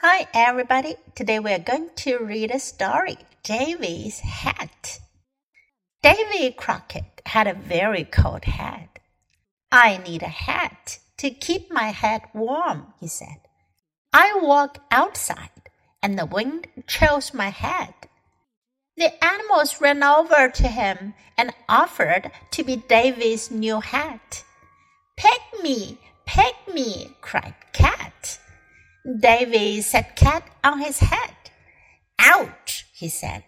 Hi, everybody. Today we are going to read a story Davy's Hat. Davy Crockett had a very cold head. I need a hat to keep my head warm, he said. I walk outside and the wind chills my head. The animals ran over to him and offered to be Davy's new hat. Pick me, pick me, cried Cat. Davy set Cat on his head. Ouch, he said.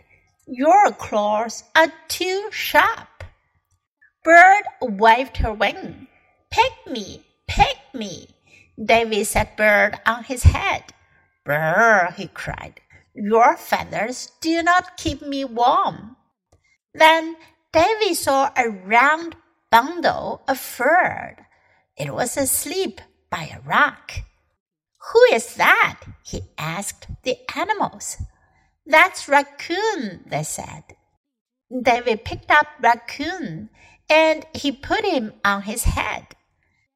Your claws are too sharp. Bird waved her wing. Pick me, pick me. Davy set Bird on his head. Brr, he cried. Your feathers do not keep me warm. Then Davy saw a round bundle of fur. It was asleep by a rock. Who is that? he asked the animals. That's Raccoon, they said. David picked up Raccoon and he put him on his head.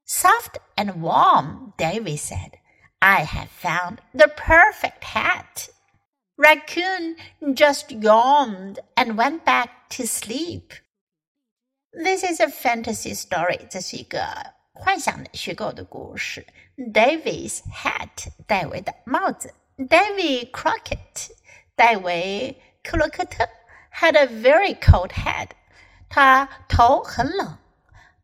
Soft and warm, Davy said. I have found the perfect hat. Raccoon just yawned and went back to sleep. This is a fantasy story. 这是一个 幻想的虚构的故事。Davy's hat，戴维的帽子。Davy Crockett，戴维克洛克特，had a very cold head，他头很冷。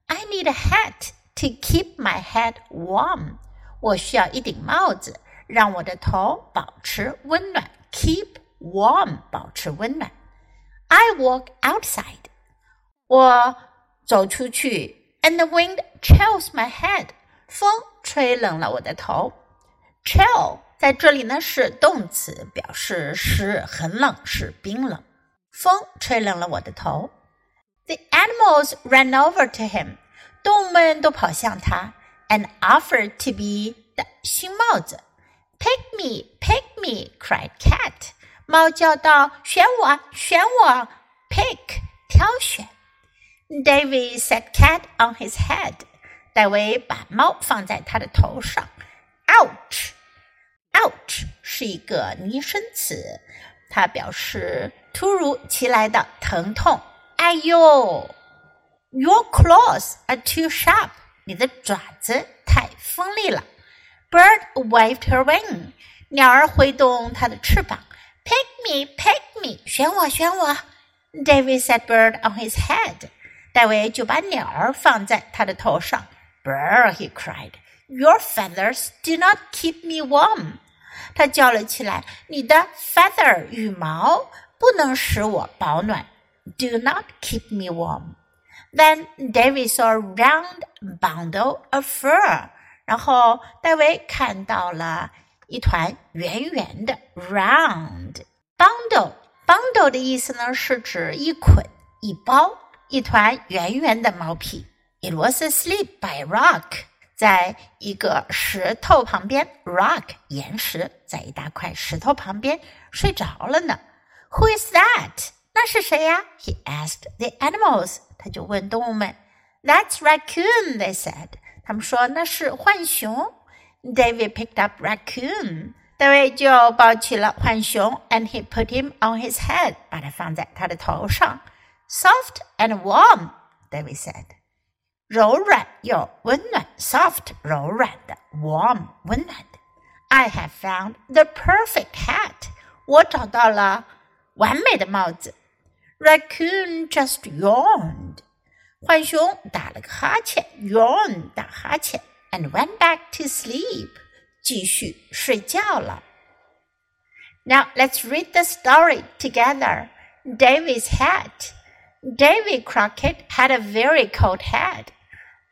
I need a hat to keep my head warm，我需要一顶帽子，让我的头保持温暖。Keep warm，保持温暖。I walk outside，我走出去。And the wind chills my head，风吹冷了我的头。Chill 在这里呢是动词，表示是很冷，是冰冷。风吹冷了我的头。The animals ran over to him，动物们都跑向他，and offered to be 的新帽子。Pick me, pick me! cried Cat。猫叫道：“选我，选我！”Pick 挑选。 David set Cat on his head。戴维把猫放在他的头上。Ouch，ouch 是一个拟声词，它表示突如其来的疼痛。哎呦！Your claws are too sharp，你的爪子太锋利了。Bird waved her wing，鸟儿挥动它的翅膀。Pick me, pick me，选我，选我。David set bird on his head，戴维就把鸟儿放在他的头上。Brr! he cried. Your feathers do not keep me warm. 他叫了起来：“你的 feather 羽毛不能使我保暖。Do not keep me warm.” Then David saw a round bundle of fur. 然后戴维看到了一团圆圆的 round bundle。bundle 的意思呢是指一捆、一包、一团圆圆的毛皮。It was asleep by rock，在一个石头旁边，rock 岩石，在一大块石头旁边睡着了呢。Who is that？那是谁呀？He asked the animals，他就问动物们。That's raccoon，they said。他们说那是浣熊。David picked up raccoon，大卫就抱起了浣熊，and he put him on his head，把它放在他的头上。Soft and warm，David said。柔软又温暖，soft 柔软的，warm 温暖的。I have found the perfect hat，我找到了完美的帽子。Raccoon just yawned，浣熊打了个哈欠，yawn 打哈欠，and went back to sleep，继续睡觉了。Now let's read the story together. Davy's hat. Davy Crockett had a very cold head.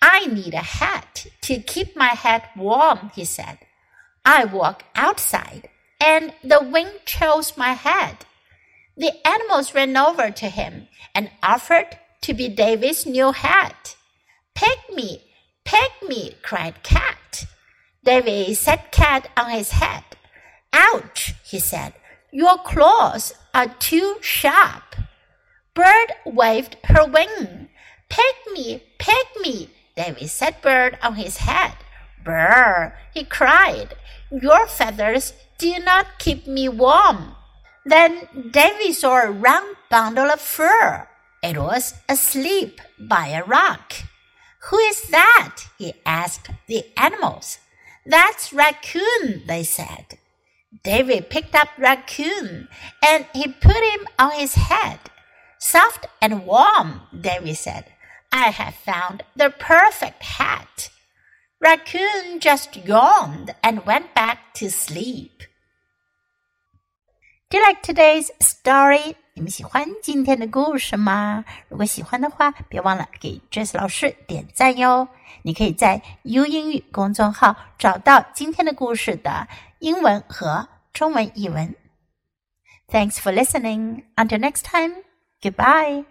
I need a hat to keep my head warm, he said. I walk outside and the wind chills my head. The animals ran over to him and offered to be Davy's new hat. Pick me, pick me, cried Cat. Davy set Cat on his head. Ouch, he said. Your claws are too sharp. Bird waved her wing. Pick me, pick me, Davy set Bird on his head. Brr, he cried. Your feathers do not keep me warm. Then Davy saw a round bundle of fur. It was asleep by a rock. Who is that? he asked the animals. That's Raccoon, they said. David picked up Raccoon and he put him on his head. Soft and warm, David said. I have found the perfect hat. Raccoon just yawned and went back to sleep. Do you like today's story? 你们喜欢今天的故事吗？如果喜欢的话，别忘了给 Jess 老师点赞哟。你可以在 U 英语公众号找到今天的故事的英文和中文译文。Thanks for listening. Until next time. Goodbye.